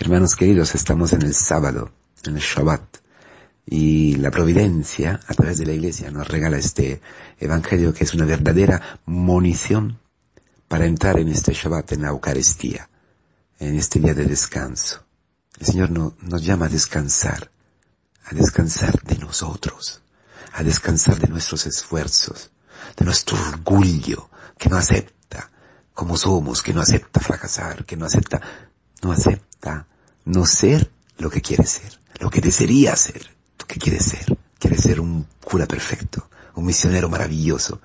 Hermanos queridos, estamos en el sábado, en el Shabbat, y la providencia, a través de la iglesia, nos regala este evangelio que es una verdadera munición para entrar en este Shabbat, en la Eucaristía, en este día de descanso. El Señor nos llama a descansar, a descansar de nosotros, a descansar de nuestros esfuerzos, de nuestro orgullo que no acepta como somos, que no acepta fracasar, que no acepta, no acepta no ser lo que quiere ser, lo que desearía ser, lo que quiere ser. Quiere ser un cura perfecto, un misionero maravilloso,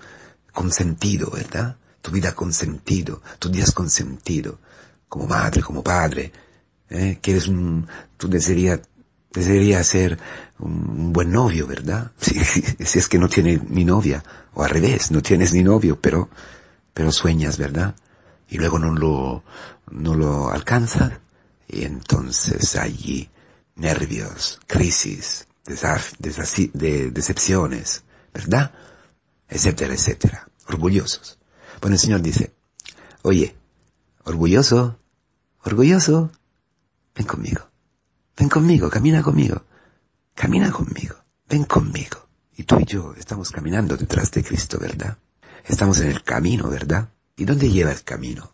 con sentido, ¿verdad? Tu vida con sentido, tus días con sentido, como madre, como padre. ¿eh? Quieres un, tú desearías desearía ser un, buen novio, ¿verdad? Si, si, es que no tienes ni novia, o al revés, no tienes ni novio, pero, pero sueñas, ¿verdad? Y luego no lo, no lo alcanzas, y entonces allí nervios, crisis, de decepciones, ¿verdad? Etcétera, etcétera. Orgullosos. Bueno, el Señor dice, oye, orgulloso, orgulloso, ven conmigo. Ven conmigo, camina conmigo. Camina conmigo. Ven conmigo. Y tú y yo estamos caminando detrás de Cristo, ¿verdad? Estamos en el camino, ¿verdad? ¿Y dónde lleva el camino?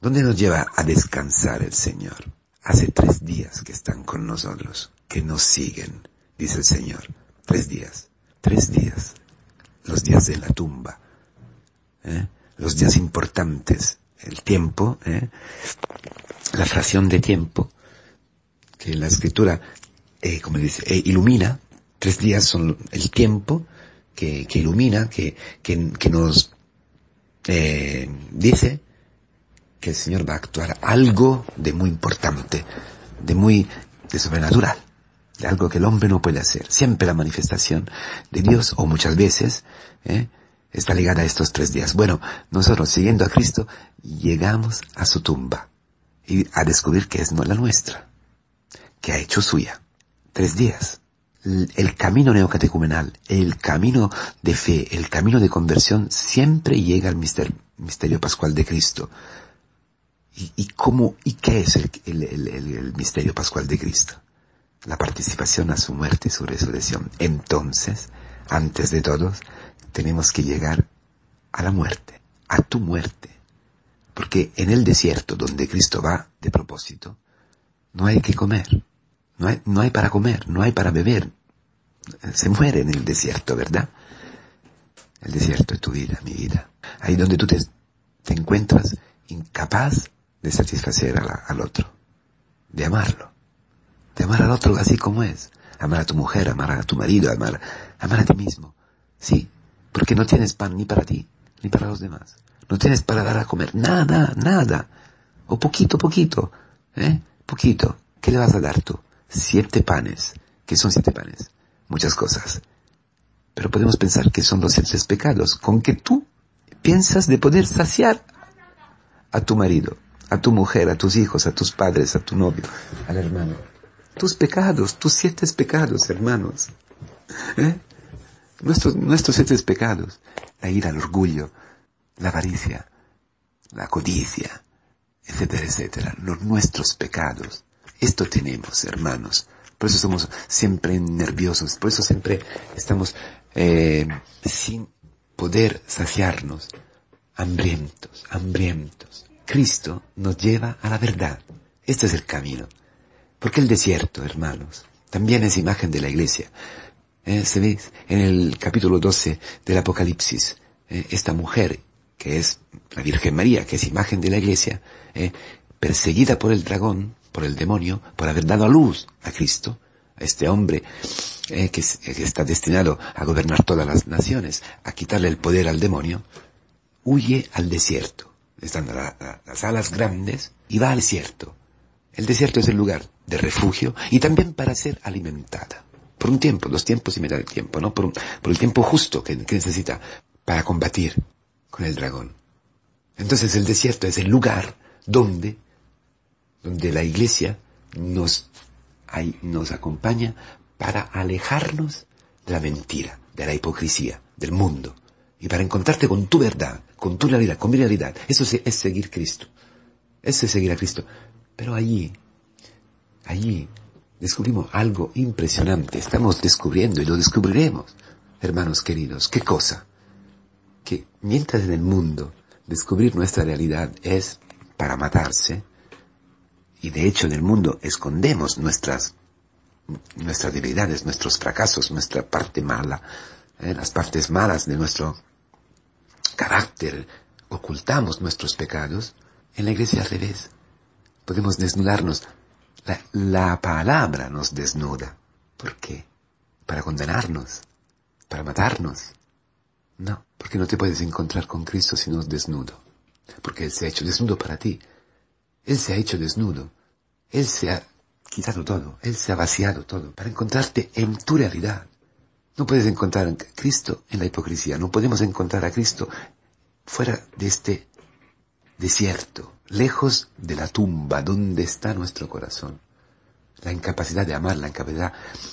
¿Dónde nos lleva a descansar el Señor? Hace tres días que están con nosotros, que nos siguen, dice el Señor. Tres días. Tres días. Los días de la tumba. ¿eh? Los días importantes. El tiempo, ¿eh? la fracción de tiempo que la escritura, eh, como dice, eh, ilumina, tres días son el tiempo que, ilumina, que, que, que nos eh, dice que el Señor va a actuar algo de muy importante, de muy, de sobrenatural, de algo que el hombre no puede hacer. Siempre la manifestación de Dios, o muchas veces, ¿eh? está ligada a estos tres días. Bueno, nosotros siguiendo a Cristo, llegamos a su tumba y a descubrir que es no la nuestra que ha hecho suya. Tres días. El camino neocatecumenal, el camino de fe, el camino de conversión siempre llega al misterio, pascual de Cristo. ¿Y, cómo, y qué es el, el misterio pascual de Cristo? La participación a su muerte y su resurrección. Entonces, antes de todos, tenemos que llegar a la muerte, a tu muerte. Porque en el desierto donde Cristo va de propósito, no hay que comer. No hay, no hay para comer, no hay para beber. Se muere en el desierto, ¿verdad? El desierto es tu vida, mi vida. Ahí donde tú te, te encuentras incapaz de satisfacer al otro, de amarlo, de amar al otro así como es, amar a tu mujer, amar a tu marido, amar, amar a ti mismo. Sí, porque no tienes pan ni para ti, ni para los demás. No tienes para dar a comer, nada, nada. O poquito, poquito, ¿eh? Poquito. ¿Qué le vas a dar tú? siete panes. ¿Qué son siete panes? Muchas cosas. Pero podemos pensar que son los siete pecados, con que tú piensas de poder saciar a tu marido, a tu mujer, a tus hijos, a tus padres, a tu novio, al hermano. Tus pecados, tus siete pecados, hermanos. ¿Eh? Nuestros, nuestros siete pecados. La ira, el orgullo, la avaricia, la codicia, etcétera, etcétera. Los nuestros pecados. Esto tenemos, hermanos. Por eso somos siempre nerviosos, por eso siempre estamos eh, sin poder saciarnos, hambrientos, hambrientos. Cristo nos lleva a la verdad. Este es el camino. Porque el desierto, hermanos, también es imagen de la iglesia. Eh, se ve en el capítulo 12 del Apocalipsis, eh, esta mujer, que es la Virgen María, que es imagen de la iglesia, perseguida por el dragón, por el demonio, por haber dado a luz a Cristo, a este hombre eh, que, está destinado a gobernar todas las naciones, a quitarle el poder al demonio, huye al desierto. Están las alas grandes y va al desierto. El desierto es el lugar de refugio y también para ser alimentada. Por un tiempo, dos tiempos y mitad de tiempo, ¿no? Por, por el tiempo justo que necesita para combatir con el dragón. Entonces el desierto es el lugar donde donde la iglesia nos, nos acompaña para alejarnos de la mentira, de la hipocresía, del mundo, y para encontrarte con tu verdad, con tu realidad, con mi realidad. Eso es seguir Cristo. Eso es seguir a Cristo. Pero allí, allí descubrimos algo impresionante. Estamos descubriendo y lo descubriremos, hermanos queridos. ¿Qué cosa? Que mientras en el mundo descubrir nuestra realidad es para matarse, y de hecho en el mundo escondemos nuestras, nuestras debilidades, nuestros fracasos, nuestra parte mala, ¿eh? las partes malas de nuestro carácter, ocultamos nuestros pecados, en la iglesia al revés. Podemos desnudarnos la, palabra nos desnuda. ¿Por qué? Para condenarnos, para matarnos. No, porque no te puedes encontrar con Cristo si no es desnudo. Porque Él se ha hecho desnudo para ti. Él se ha hecho desnudo. Él se ha quitado todo. Él se ha vaciado todo para encontrarte en tu realidad. No puedes encontrar a Cristo en la hipocresía. No podemos encontrar a Cristo fuera de este desierto, lejos de la tumba donde está nuestro corazón. La incapacidad de amar, la incapacidad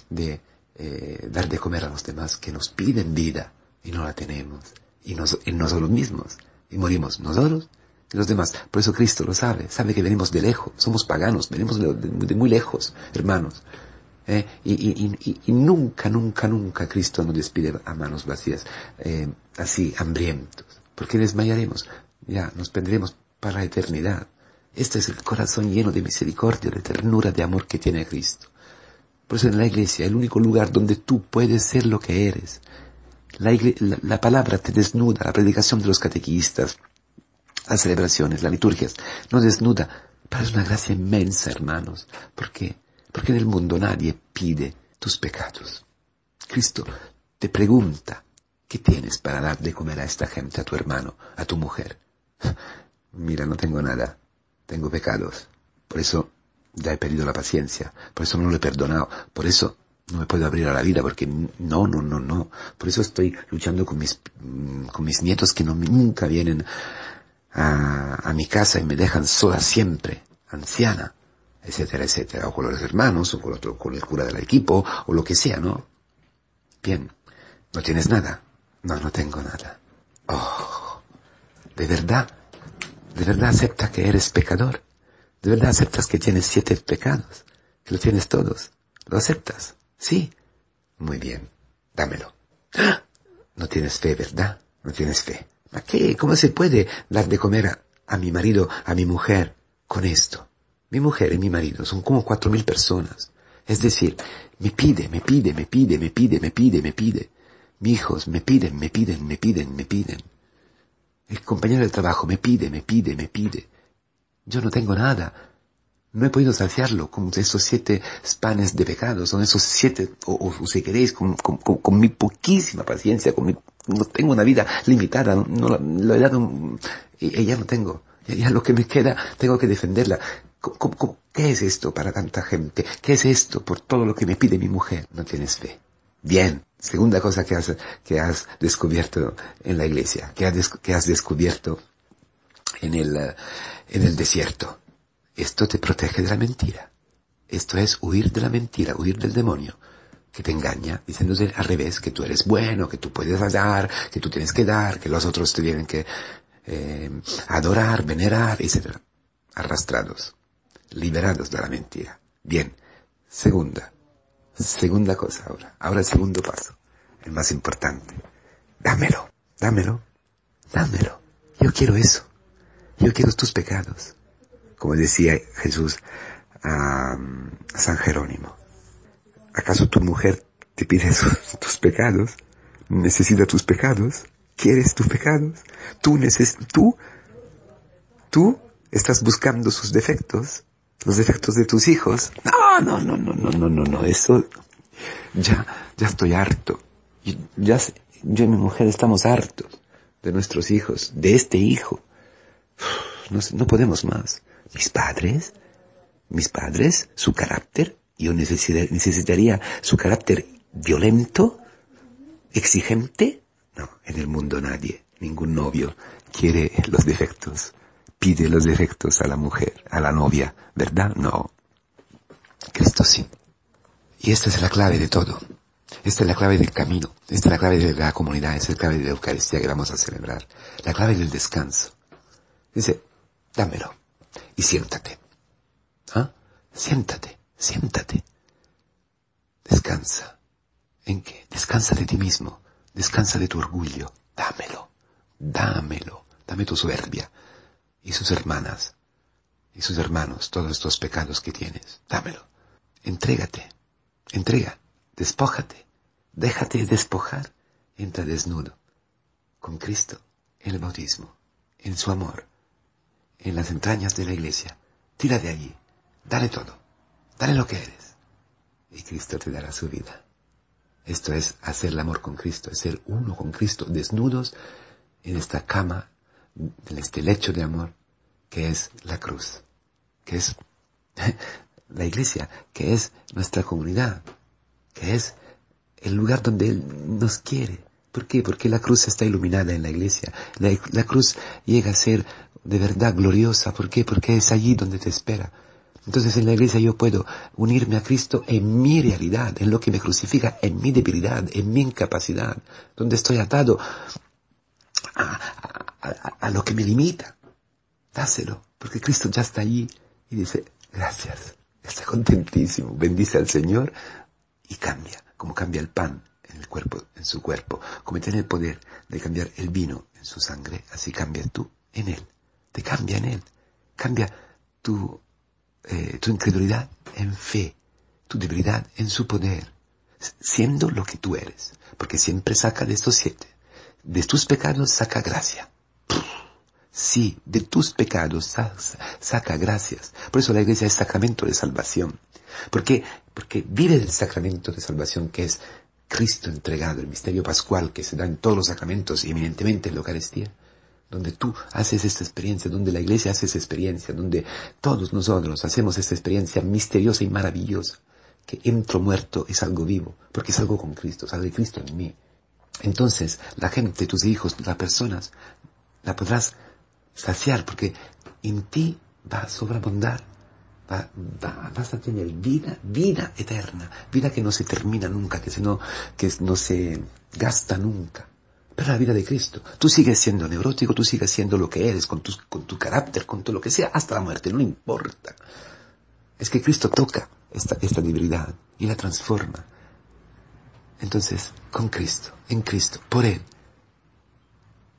de eh, dar de comer a los demás que nos piden vida y no la tenemos. Y nos, nosotros mismos. Y morimos nosotros y los demás. Por eso Cristo lo sabe. Sabe que venimos de lejos. Somos paganos. Venimos de, muy lejos, hermanos. ¿eh? y, nunca, nunca, nunca Cristo nos despide a manos vacías, eh, así, hambrientos. Porque desmayaremos ya nos perderemos para la eternidad. Este es el corazón lleno de misericordia, de ternura, de amor que tiene Cristo. Por eso en la iglesia, el único lugar donde tú puedes ser lo que eres. La, palabra te desnuda, la predicación de los catequistas, las celebraciones, las liturgias, nos desnuda. Pero es una gracia inmensa, hermanos. ¿Por qué? Porque en el mundo nadie pide tus pecados. Cristo te pregunta, ¿qué tienes para dar de comer a esta gente, a tu hermano, a tu mujer? Mira, no tengo nada, tengo pecados. Por eso ya he perdido la paciencia, por eso no lo he perdonado, por eso no me puedo abrir a la vida, porque no, no, no, no. Por eso estoy luchando con mis, mm, con mis nietos que no, nunca vienen a, mi casa y me dejan sola siempre, anciana, etcétera, etcétera. O con los hermanos, o con, otro, con el cura del equipo, o lo que sea, ¿no? Bien, ¿no tienes nada? No, no tengo nada. Oh, ¿De verdad? ¿De verdad aceptas que eres pecador? ¿De verdad aceptas que tienes siete pecados? ¿Que lo tienes todos? ¿Lo aceptas? Sí. Muy bien. Dámelo. No tienes fe, ¿verdad? No tienes fe. ¿A qué? ¿Cómo se puede dar de comer a, a mi marido, a mi mujer, con esto? Mi mujer y mi marido son como cuatro mil personas. Es decir, me pide, me pide, me pide, me pide, me pide, me pide. Mis hijos me piden, me piden, me piden, me piden. El compañero de trabajo me pide, me pide, me pide. Yo no tengo nada. No he podido saciarlo con esos siete panes de pecado, son esos siete, o, si queréis, con, mi poquísima paciencia, con mi, no tengo una vida limitada, no, lo he dado, y, ya no tengo. Ya, lo que me queda, tengo que defenderla. qué es esto para tanta gente? ¿Qué es esto por todo lo que me pide mi mujer? No tienes fe. Bien, segunda cosa que has, que has descubierto en la iglesia, que has, que has descubierto en el, eh, en el desierto. Esto te protege de la mentira. Esto es huir de la mentira, huir del demonio que te engaña, diciéndose al revés, que tú eres bueno, que tú puedes dar, que tú tienes que dar, que los otros te tienen que eh, adorar, venerar, etc. Arrastrados, liberados de la mentira. Bien. Segunda, Segunda cosa ahora. Ahora el segundo paso. El más importante. Dámelo. Dámelo. Dámelo. Yo quiero eso. Yo quiero tus pecados. Como decía Jesús a, San Jerónimo. ¿Acaso tu mujer te pide tus pecados? ¿Necesita tus pecados? ¿Quieres tus pecados? ¿Tú, neces tú, tú estás buscando sus defectos? los defectos de tus hijos. No, no, no, no, no, no, no, no, eso ya, ya estoy harto. Ya, yo y mi mujer estamos hartos de nuestros hijos, de este hijo. No, no podemos más. Mis padres, mis padres, su carácter, yo necesitaría su carácter violento, exigente. No, en el mundo nadie, ningún novio quiere los defectos pide los defectos a la mujer, a la novia, ¿verdad? No. Cristo sí. Y esta es la clave de todo. Esta es la clave del camino. Esta es la clave de la comunidad. Esta es la clave de la Eucaristía que vamos a celebrar. La clave del descanso. Dice, dámelo. Y siéntate. ¿Ah? Siéntate. Siéntate. Descansa. ¿En qué? Descansa de ti mismo. Descansa de tu orgullo. Dámelo. Dámelo. Dame tu soberbia. Y sus hermanas. Y sus hermanos. Todos estos pecados que tienes. Dámelo. Entrégate. Entrega. Despójate. Déjate despojar. Entra desnudo. Con Cristo. En el bautismo. En su amor. En las entrañas de la iglesia. Tira de allí. Dale todo. Dale lo que eres. Y Cristo te dará su vida. Esto es hacer el amor con Cristo, es ser uno con Cristo, desnudos en esta cama, en este lecho de amor, que es la cruz, que es la iglesia, que es nuestra comunidad, que es el lugar donde Él nos quiere. ¿Por qué? Porque la cruz está iluminada en la iglesia. La, cruz llega a ser de verdad gloriosa. ¿Por qué? Porque es allí donde te espera. Entonces en la iglesia yo puedo unirme a Cristo en mi realidad, en lo que me crucifica, en mi debilidad, en mi incapacidad, donde estoy atado a, lo que me limita. Dáselo, porque Cristo ya está allí y dice, gracias, está contentísimo, bendice al Señor y cambia, como cambia el pan en el cuerpo, en su cuerpo, como tiene el poder de cambiar el vino en su sangre, así cambia tú en él, te cambia en él, cambia tu eh, tu incredulidad en fe, tu debilidad en su poder, siendo lo que tú eres, porque siempre saca de estos siete. De tus pecados saca gracia. Sí, de tus pecados saca gracias. Por eso la iglesia es sacramento de salvación. ¿Por qué? Porque vive el sacramento de salvación que es Cristo entregado, el misterio pascual que se da en todos los sacramentos y eminentemente en la Eucaristía donde tú haces esta experiencia, donde la iglesia hace esa experiencia, donde todos nosotros hacemos esta experiencia misteriosa y maravillosa, que entro muerto es algo vivo, porque es algo con Cristo, sale Cristo en mí. Entonces, la gente, tus hijos, las personas, la podrás saciar, porque en ti va a sobreabundar, va, vas a tener vida, vida eterna, vida que no se termina nunca, que, no, que no se gasta nunca pero la vida de Cristo. Tú sigues siendo neurótico, tú sigues siendo lo que eres, con tu, con tu carácter, con todo lo que sea, hasta la muerte, no importa. Es que Cristo toca esta, esta debilidad y la transforma. Entonces, con Cristo, en Cristo, por Él.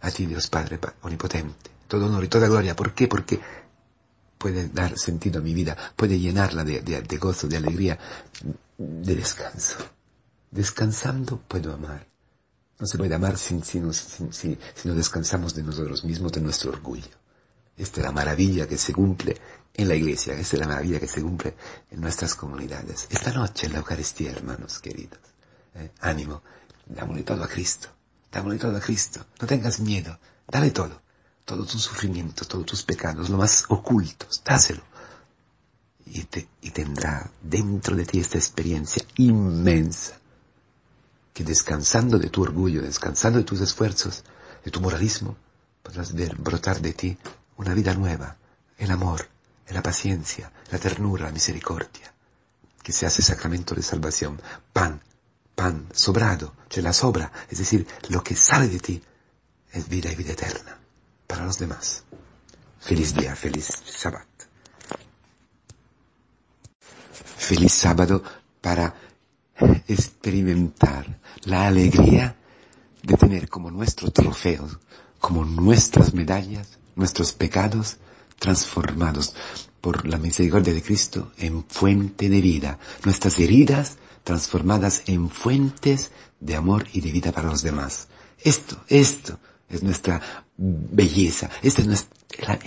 A ti, Dios Padre Omnipotente, todo honor y toda gloria. ¿Por qué? Porque puede dar sentido a mi vida, puede llenarla de, de gozo, de alegría, de descanso. Descansando puedo amar. No se puede amar si, no descansamos de nosotros mismos, de nuestro orgullo. Esta es la maravilla que se cumple en la iglesia, esta es la maravilla que se cumple en nuestras comunidades. Esta noche en la Eucaristía, hermanos queridos, eh, ánimo, dámosle todo a Cristo, dámosle todo a Cristo, no tengas miedo, dale todo, todos tus sufrimientos, todos tus pecados, lo más ocultos, dáselo. Y, tendrá dentro de ti esta experiencia inmensa que descansando de tu orgullo, descansando de tus esfuerzos, de tu moralismo, podrás ver brotar de ti una vida nueva, el amor, la paciencia, la ternura, la misericordia, que se hace sacramento de salvación, pan, pan sobrado, la sobra, es decir, lo que sale de ti es vida y vida eterna para los demás. Feliz día, feliz sábado. Feliz sábado para experimentar la alegría de tener como nuestro trofeo, como nuestras medallas, nuestros pecados transformados por la misericordia de Cristo en fuente de vida, nuestras heridas transformadas en fuentes de amor y de vida para los demás. Esto, esto es nuestra belleza, esta es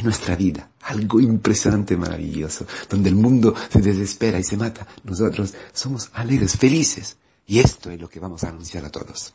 nuestra, vida, algo impresionante, maravilloso, donde el mundo se desespera y se mata. Nosotros somos alegres, felices, y esto es lo que vamos a anunciar a todos.